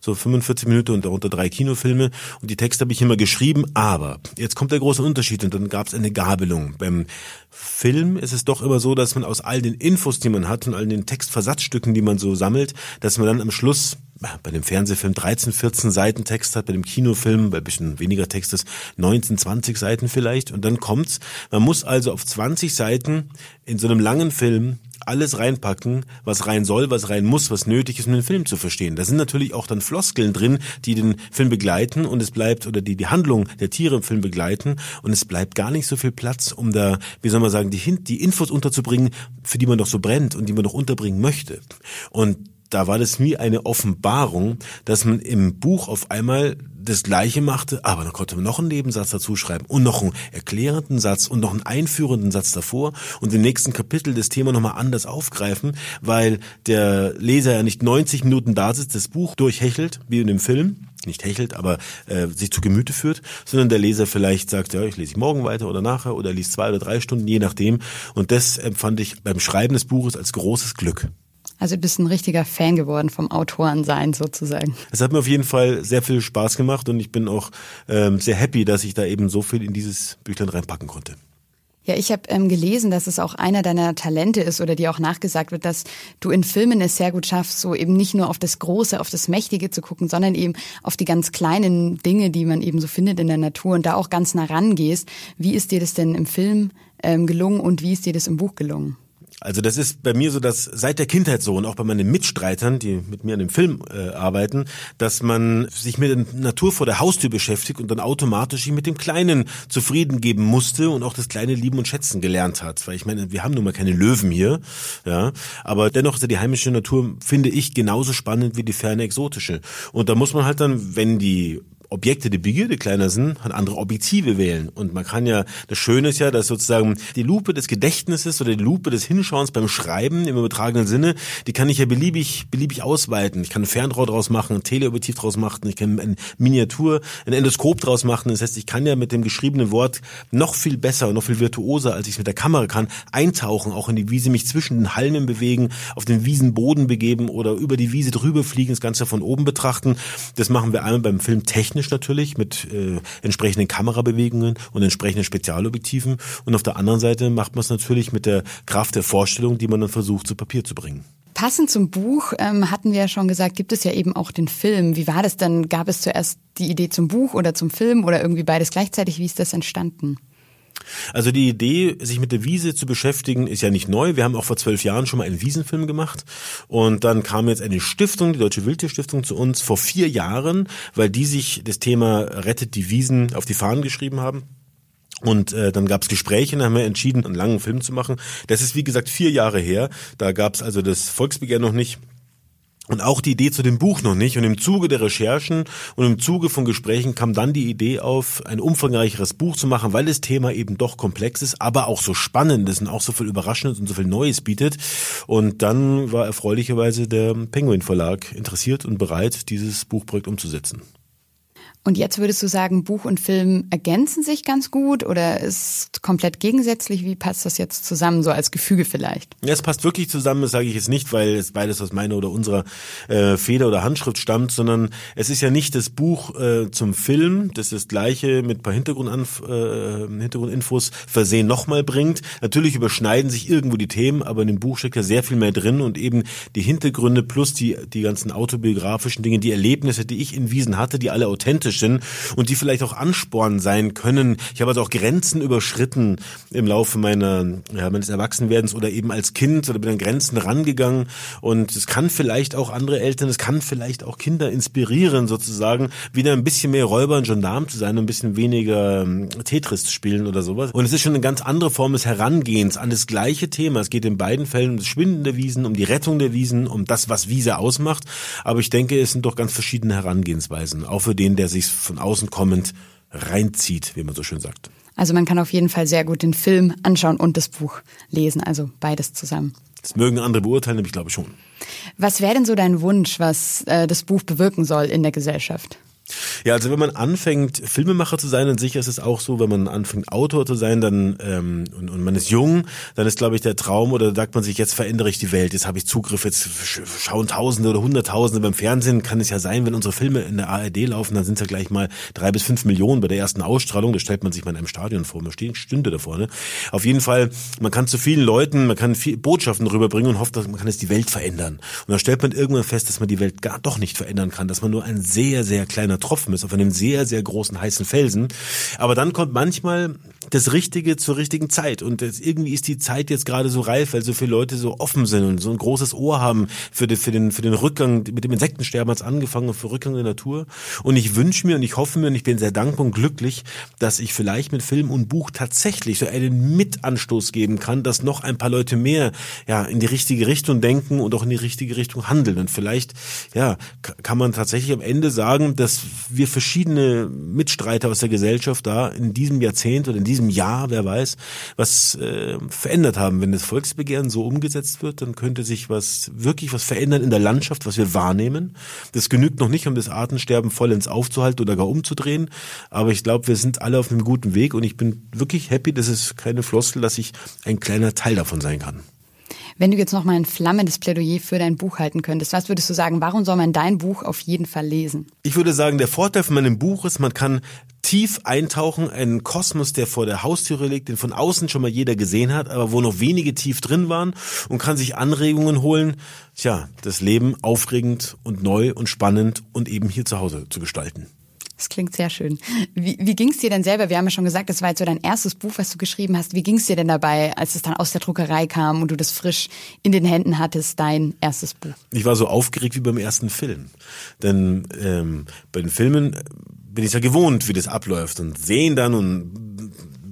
so 45 Minuten und darunter drei Kinofilme. Und die Texte habe ich immer geschrieben, aber jetzt kommt der große Unterschied und dann gab es eine Gabelung. Beim Film ist es doch immer so, dass man aus all den Infos, die man hat und all den Textversatzstücken, die man so sammelt, dass man dann am Schluss bei dem Fernsehfilm 13, 14 Seiten Text hat, bei dem Kinofilm bei ein bisschen weniger Text ist 19, 20 Seiten vielleicht und dann kommt's. Man muss also auf 20 Seiten in so einem langen Film alles reinpacken, was rein soll, was rein muss, was nötig ist, um den Film zu verstehen. Da sind natürlich auch dann Floskeln drin, die den Film begleiten und es bleibt, oder die die Handlung der Tiere im Film begleiten und es bleibt gar nicht so viel Platz, um da, wie soll man sagen, die, die Infos unterzubringen, für die man doch so brennt und die man doch unterbringen möchte. Und da war das wie eine Offenbarung, dass man im Buch auf einmal das Gleiche machte, aber dann konnte man noch einen Nebensatz dazu schreiben und noch einen erklärenden Satz und noch einen einführenden Satz davor und im nächsten Kapitel das Thema nochmal anders aufgreifen, weil der Leser ja nicht 90 Minuten da sitzt, das Buch durchhechelt, wie in dem Film, nicht hechelt, aber äh, sich zu Gemüte führt, sondern der Leser vielleicht sagt, ja, ich lese morgen weiter oder nachher oder liest zwei oder drei Stunden, je nachdem. Und das empfand ich beim Schreiben des Buches als großes Glück. Also du bist ein richtiger Fan geworden vom Autorensein sozusagen. Es hat mir auf jeden Fall sehr viel Spaß gemacht und ich bin auch ähm, sehr happy, dass ich da eben so viel in dieses Büchlein reinpacken konnte. Ja, ich habe ähm, gelesen, dass es auch einer deiner Talente ist oder dir auch nachgesagt wird, dass du in Filmen es sehr gut schaffst, so eben nicht nur auf das Große, auf das Mächtige zu gucken, sondern eben auf die ganz kleinen Dinge, die man eben so findet in der Natur und da auch ganz nah rangehst. Wie ist dir das denn im Film ähm, gelungen und wie ist dir das im Buch gelungen? Also das ist bei mir so, dass seit der Kindheit so und auch bei meinen Mitstreitern, die mit mir an dem Film äh, arbeiten, dass man sich mit der Natur vor der Haustür beschäftigt und dann automatisch sich mit dem Kleinen zufrieden geben musste und auch das kleine Lieben und Schätzen gelernt hat. Weil ich meine, wir haben nun mal keine Löwen hier, ja, aber dennoch ist die heimische Natur, finde ich, genauso spannend wie die ferne exotische. Und da muss man halt dann, wenn die Objekte die Begierde kleiner sind, hat andere Objektive wählen. Und man kann ja, das Schöne ist ja, dass sozusagen die Lupe des Gedächtnisses oder die Lupe des Hinschauens beim Schreiben im übertragenen Sinne, die kann ich ja beliebig, beliebig ausweiten. Ich kann ein Fernrohr draus machen, ein Teleobjektiv draus machen, ich kann ein Miniatur, ein Endoskop draus machen. Das heißt, ich kann ja mit dem geschriebenen Wort noch viel besser und noch viel virtuoser, als ich es mit der Kamera kann, eintauchen, auch in die Wiese, mich zwischen den Halmen bewegen, auf den Wiesenboden begeben oder über die Wiese drüber fliegen, das Ganze von oben betrachten. Das machen wir einmal beim Film technisch technisch natürlich mit äh, entsprechenden Kamerabewegungen und entsprechenden Spezialobjektiven und auf der anderen Seite macht man es natürlich mit der Kraft der Vorstellung, die man dann versucht zu Papier zu bringen. Passend zum Buch ähm, hatten wir ja schon gesagt, gibt es ja eben auch den Film. Wie war das dann? Gab es zuerst die Idee zum Buch oder zum Film oder irgendwie beides gleichzeitig? Wie ist das entstanden? Also die Idee, sich mit der Wiese zu beschäftigen, ist ja nicht neu. Wir haben auch vor zwölf Jahren schon mal einen Wiesenfilm gemacht. Und dann kam jetzt eine Stiftung, die Deutsche Wildtierstiftung, zu uns vor vier Jahren, weil die sich das Thema Rettet die Wiesen auf die Fahnen geschrieben haben. Und äh, dann gab es Gespräche, dann haben wir entschieden, einen langen Film zu machen. Das ist wie gesagt vier Jahre her. Da gab es also das Volksbegehren noch nicht und auch die Idee zu dem Buch noch nicht. Und im Zuge der Recherchen und im Zuge von Gesprächen kam dann die Idee auf, ein umfangreicheres Buch zu machen, weil das Thema eben doch komplex ist, aber auch so spannend ist und auch so viel Überraschendes und so viel Neues bietet. Und dann war erfreulicherweise der Penguin Verlag interessiert und bereit, dieses Buchprojekt umzusetzen. Und jetzt würdest du sagen, Buch und Film ergänzen sich ganz gut oder ist komplett gegensätzlich? Wie passt das jetzt zusammen, so als Gefüge vielleicht? Ja, es passt wirklich zusammen, das sage ich jetzt nicht, weil es beides aus meiner oder unserer äh, Feder oder Handschrift stammt, sondern es ist ja nicht das Buch äh, zum Film, das das gleiche mit paar Hintergrundanf äh, Hintergrundinfos versehen nochmal bringt. Natürlich überschneiden sich irgendwo die Themen, aber in dem Buch steckt ja sehr viel mehr drin und eben die Hintergründe plus die, die ganzen autobiografischen Dinge, die Erlebnisse, die ich in Wiesen hatte, die alle authentisch sind und die vielleicht auch Ansporn sein können. Ich habe also auch Grenzen überschritten im Laufe meiner, ja, meines Erwachsenwerdens oder eben als Kind oder bin an Grenzen rangegangen und es kann vielleicht auch andere Eltern, es kann vielleicht auch Kinder inspirieren sozusagen, wieder ein bisschen mehr Räuber und Gendarm zu sein und ein bisschen weniger ähm, Tetris zu spielen oder sowas. Und es ist schon eine ganz andere Form des Herangehens an das gleiche Thema. Es geht in beiden Fällen um das Schwinden der Wiesen, um die Rettung der Wiesen, um das, was Wiese ausmacht. Aber ich denke, es sind doch ganz verschiedene Herangehensweisen, auch für den, der sich von außen kommend reinzieht, wie man so schön sagt. Also man kann auf jeden Fall sehr gut den Film anschauen und das Buch lesen, also beides zusammen. Das mögen andere beurteilen, aber ich glaube schon. Was wäre denn so dein Wunsch, was äh, das Buch bewirken soll in der Gesellschaft? Ja, also wenn man anfängt, Filmemacher zu sein, dann sicher ist es auch so, wenn man anfängt, Autor zu sein, dann ähm, und, und man ist jung, dann ist, glaube ich, der Traum oder sagt man sich, jetzt verändere ich die Welt, jetzt habe ich Zugriff, jetzt schauen Tausende oder Hunderttausende beim Fernsehen, kann es ja sein, wenn unsere Filme in der ARD laufen, dann sind es ja gleich mal drei bis fünf Millionen bei der ersten Ausstrahlung, das stellt man sich mal in einem Stadion vor, man steht, stünde da vorne. Auf jeden Fall, man kann zu vielen Leuten, man kann viel Botschaften rüberbringen und hofft, dass man kann es die Welt verändern. Und dann stellt man irgendwann fest, dass man die Welt gar doch nicht verändern kann, dass man nur ein sehr, sehr kleiner Tropfen ist auf einem sehr, sehr großen heißen Felsen. Aber dann kommt manchmal das Richtige zur richtigen Zeit. Und das, irgendwie ist die Zeit jetzt gerade so reif, weil so viele Leute so offen sind und so ein großes Ohr haben für den, für den, für den Rückgang, mit dem Insektensterben hat es angefangen, für Rückgang der Natur. Und ich wünsche mir und ich hoffe mir und ich bin sehr dankbar und glücklich, dass ich vielleicht mit Film und Buch tatsächlich so einen Mitanstoß geben kann, dass noch ein paar Leute mehr ja in die richtige Richtung denken und auch in die richtige Richtung handeln. Und vielleicht ja kann man tatsächlich am Ende sagen, dass wir verschiedene Mitstreiter aus der Gesellschaft da in diesem Jahrzehnt oder in diesem Jahr, wer weiß, was äh, verändert haben. Wenn das Volksbegehren so umgesetzt wird, dann könnte sich was wirklich was verändern in der Landschaft, was wir wahrnehmen. Das genügt noch nicht, um das Artensterben vollends aufzuhalten oder gar umzudrehen. Aber ich glaube, wir sind alle auf einem guten Weg und ich bin wirklich happy, das ist keine Floskel, dass ich ein kleiner Teil davon sein kann. Wenn du jetzt noch mal ein flammendes Plädoyer für dein Buch halten könntest, was würdest du sagen, warum soll man dein Buch auf jeden Fall lesen? Ich würde sagen, der Vorteil von meinem Buch ist, man kann tief eintauchen, einen Kosmos, der vor der Haustüre liegt, den von außen schon mal jeder gesehen hat, aber wo noch wenige tief drin waren und kann sich Anregungen holen, tja, das Leben aufregend und neu und spannend und eben hier zu Hause zu gestalten. Das klingt sehr schön. Wie, wie ging es dir denn selber? Wir haben ja schon gesagt, das war jetzt so dein erstes Buch, was du geschrieben hast. Wie ging es dir denn dabei, als es dann aus der Druckerei kam und du das frisch in den Händen hattest, dein erstes Buch? Ich war so aufgeregt wie beim ersten Film. Denn ähm, bei den Filmen bin ich ja gewohnt, wie das abläuft und sehen dann und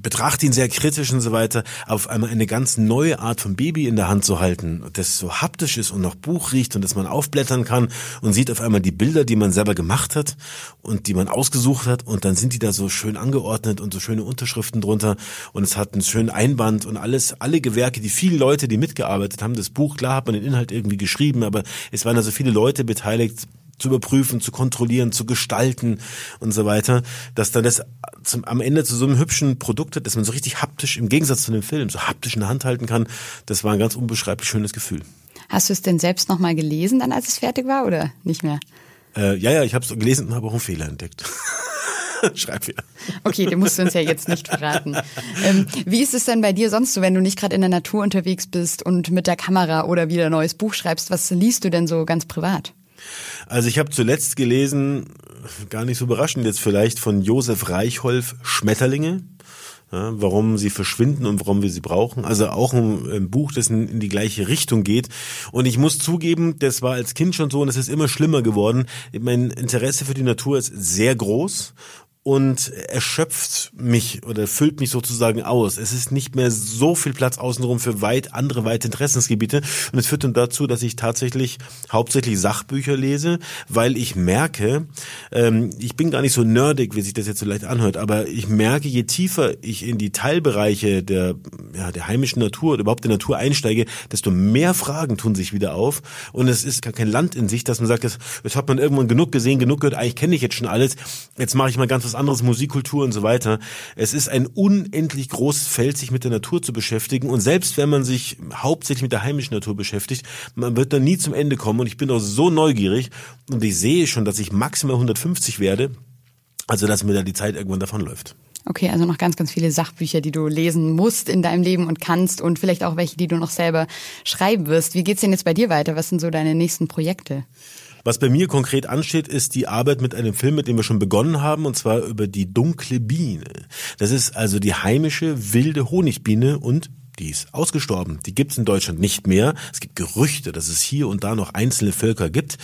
betrachte ihn sehr kritisch und so weiter, auf einmal eine ganz neue Art von Baby in der Hand zu halten, das so haptisch ist und noch Buch riecht und das man aufblättern kann und sieht auf einmal die Bilder, die man selber gemacht hat und die man ausgesucht hat und dann sind die da so schön angeordnet und so schöne Unterschriften drunter und es hat einen schönen Einband und alles, alle Gewerke, die viele Leute, die mitgearbeitet haben, das Buch, klar hat man den Inhalt irgendwie geschrieben, aber es waren also viele Leute beteiligt, zu überprüfen, zu kontrollieren, zu gestalten und so weiter, dass dann das zum, am Ende zu so einem hübschen Produkt hat, dass man so richtig haptisch, im Gegensatz zu dem Film, so haptisch in der Hand halten kann, das war ein ganz unbeschreiblich schönes Gefühl. Hast du es denn selbst nochmal gelesen, dann als es fertig war oder nicht mehr? Äh, ja, ja, ich habe es gelesen und habe auch einen Fehler entdeckt. [laughs] Schreibfehler. Okay, den musst du uns ja jetzt nicht verraten. Ähm, wie ist es denn bei dir sonst so, wenn du nicht gerade in der Natur unterwegs bist und mit der Kamera oder wieder ein neues Buch schreibst? Was liest du denn so ganz privat? Also ich habe zuletzt gelesen, gar nicht so überraschend jetzt vielleicht, von Josef Reichholf Schmetterlinge. Ja, warum sie verschwinden und warum wir sie brauchen. Also auch ein, ein Buch, das in, in, die gleiche Richtung geht. Und ich muss zugeben, das war als Kind schon so und es ist immer schlimmer geworden. Mein Interesse für die Natur ist sehr groß und erschöpft mich oder füllt mich sozusagen aus. Es ist nicht mehr so viel Platz außenrum für weit andere weite Interessensgebiete. Und es führt dann dazu, dass ich tatsächlich hauptsächlich Sachbücher lese, weil ich merke, ähm, ich bin gar nicht so nerdig, wie sich das jetzt so leicht anhört, aber ich merke, je tiefer ich in die Teilbereiche der ja, der heimischen Natur oder überhaupt der Natur einsteige, desto mehr Fragen tun sich wieder auf. Und es ist gar kein Land in sich, dass man sagt, jetzt, jetzt hat man irgendwann genug gesehen, genug gehört, eigentlich kenne ich jetzt schon alles, jetzt mache ich mal ganz was anderes, Musikkultur und so weiter. Es ist ein unendlich großes Feld, sich mit der Natur zu beschäftigen. Und selbst wenn man sich hauptsächlich mit der heimischen Natur beschäftigt, man wird dann nie zum Ende kommen. Und ich bin auch so neugierig und ich sehe schon, dass ich maximal 150 werde. Also, dass mir da die Zeit irgendwann davonläuft. Okay, also noch ganz, ganz viele Sachbücher, die du lesen musst in deinem Leben und kannst und vielleicht auch welche, die du noch selber schreiben wirst. Wie geht's denn jetzt bei dir weiter? Was sind so deine nächsten Projekte? Was bei mir konkret ansteht, ist die Arbeit mit einem Film, mit dem wir schon begonnen haben, und zwar über die dunkle Biene. Das ist also die heimische wilde Honigbiene und die ist ausgestorben. Die gibt es in Deutschland nicht mehr. Es gibt Gerüchte, dass es hier und da noch einzelne Völker gibt.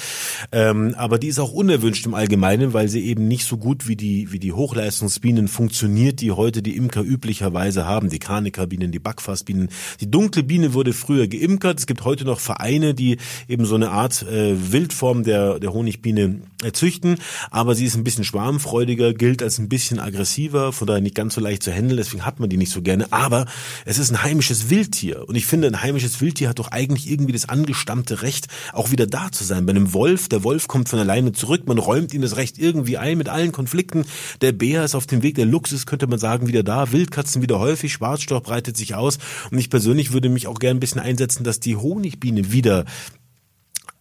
Ähm, aber die ist auch unerwünscht im Allgemeinen, weil sie eben nicht so gut wie die, wie die Hochleistungsbienen funktioniert, die heute die Imker üblicherweise haben. Die Kranikerbienen, die Backfassbienen. Die dunkle Biene wurde früher geimkert. Es gibt heute noch Vereine, die eben so eine Art äh, Wildform der, der Honigbiene züchten. Aber sie ist ein bisschen schwarmfreudiger, gilt als ein bisschen aggressiver, von daher nicht ganz so leicht zu handeln. Deswegen hat man die nicht so gerne. Aber es ist ein Heim heimisches Wildtier. Und ich finde, ein heimisches Wildtier hat doch eigentlich irgendwie das angestammte Recht, auch wieder da zu sein. Bei einem Wolf, der Wolf kommt von alleine zurück, man räumt ihm das Recht irgendwie ein mit allen Konflikten. Der Bär ist auf dem Weg, der Luchs könnte man sagen, wieder da. Wildkatzen wieder häufig, Schwarzstorch breitet sich aus. Und ich persönlich würde mich auch gerne ein bisschen einsetzen, dass die Honigbiene wieder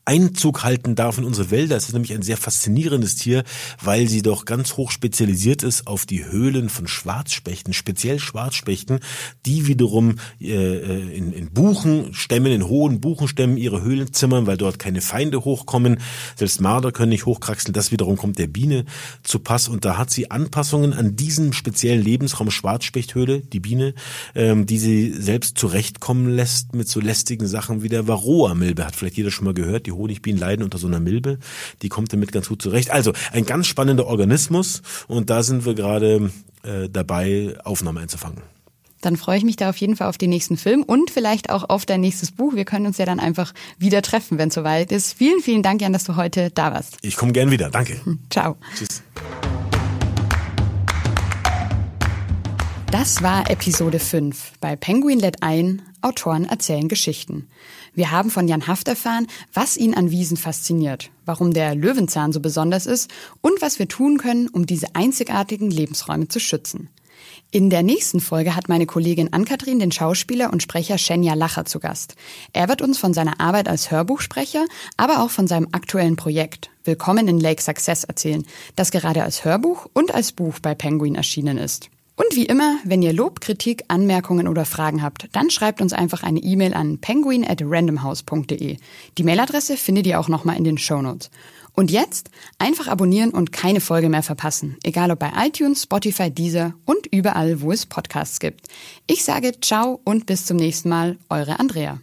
Einzug halten darf in unsere Wälder. Es ist nämlich ein sehr faszinierendes Tier, weil sie doch ganz hoch spezialisiert ist auf die Höhlen von Schwarzspechten, speziell Schwarzspechten, die wiederum äh, äh, in, in Buchenstämmen, in hohen Buchenstämmen ihre Höhlen zimmern, weil dort keine Feinde hochkommen. Selbst Marder können nicht hochkraxeln. Das wiederum kommt der Biene zu Pass und da hat sie Anpassungen an diesen speziellen Lebensraum Schwarzspechthöhle, die Biene, ähm, die sie selbst zurechtkommen lässt mit so lästigen Sachen wie der Varroa-Milbe. Hat vielleicht jeder schon mal gehört. Die Honigbienen leiden unter so einer Milbe. Die kommt damit ganz gut zurecht. Also ein ganz spannender Organismus und da sind wir gerade äh, dabei, Aufnahmen einzufangen. Dann freue ich mich da auf jeden Fall auf den nächsten Film und vielleicht auch auf dein nächstes Buch. Wir können uns ja dann einfach wieder treffen, wenn es soweit ist. Vielen, vielen Dank, Jan, dass du heute da warst. Ich komme gern wieder. Danke. Ciao. Tschüss. Das war Episode 5 bei Penguin lädt ein, Autoren erzählen Geschichten. Wir haben von Jan Haft erfahren, was ihn an Wiesen fasziniert, warum der Löwenzahn so besonders ist und was wir tun können, um diese einzigartigen Lebensräume zu schützen. In der nächsten Folge hat meine Kollegin Ann-Kathrin den Schauspieler und Sprecher Shenya Lacher zu Gast. Er wird uns von seiner Arbeit als Hörbuchsprecher, aber auch von seinem aktuellen Projekt Willkommen in Lake Success erzählen, das gerade als Hörbuch und als Buch bei Penguin erschienen ist. Und wie immer, wenn ihr Lob, Kritik, Anmerkungen oder Fragen habt, dann schreibt uns einfach eine E-Mail an penguin at randomhouse.de. Die Mailadresse findet ihr auch nochmal in den Shownotes. Und jetzt einfach abonnieren und keine Folge mehr verpassen. Egal ob bei iTunes, Spotify, Deezer und überall, wo es Podcasts gibt. Ich sage ciao und bis zum nächsten Mal, eure Andrea.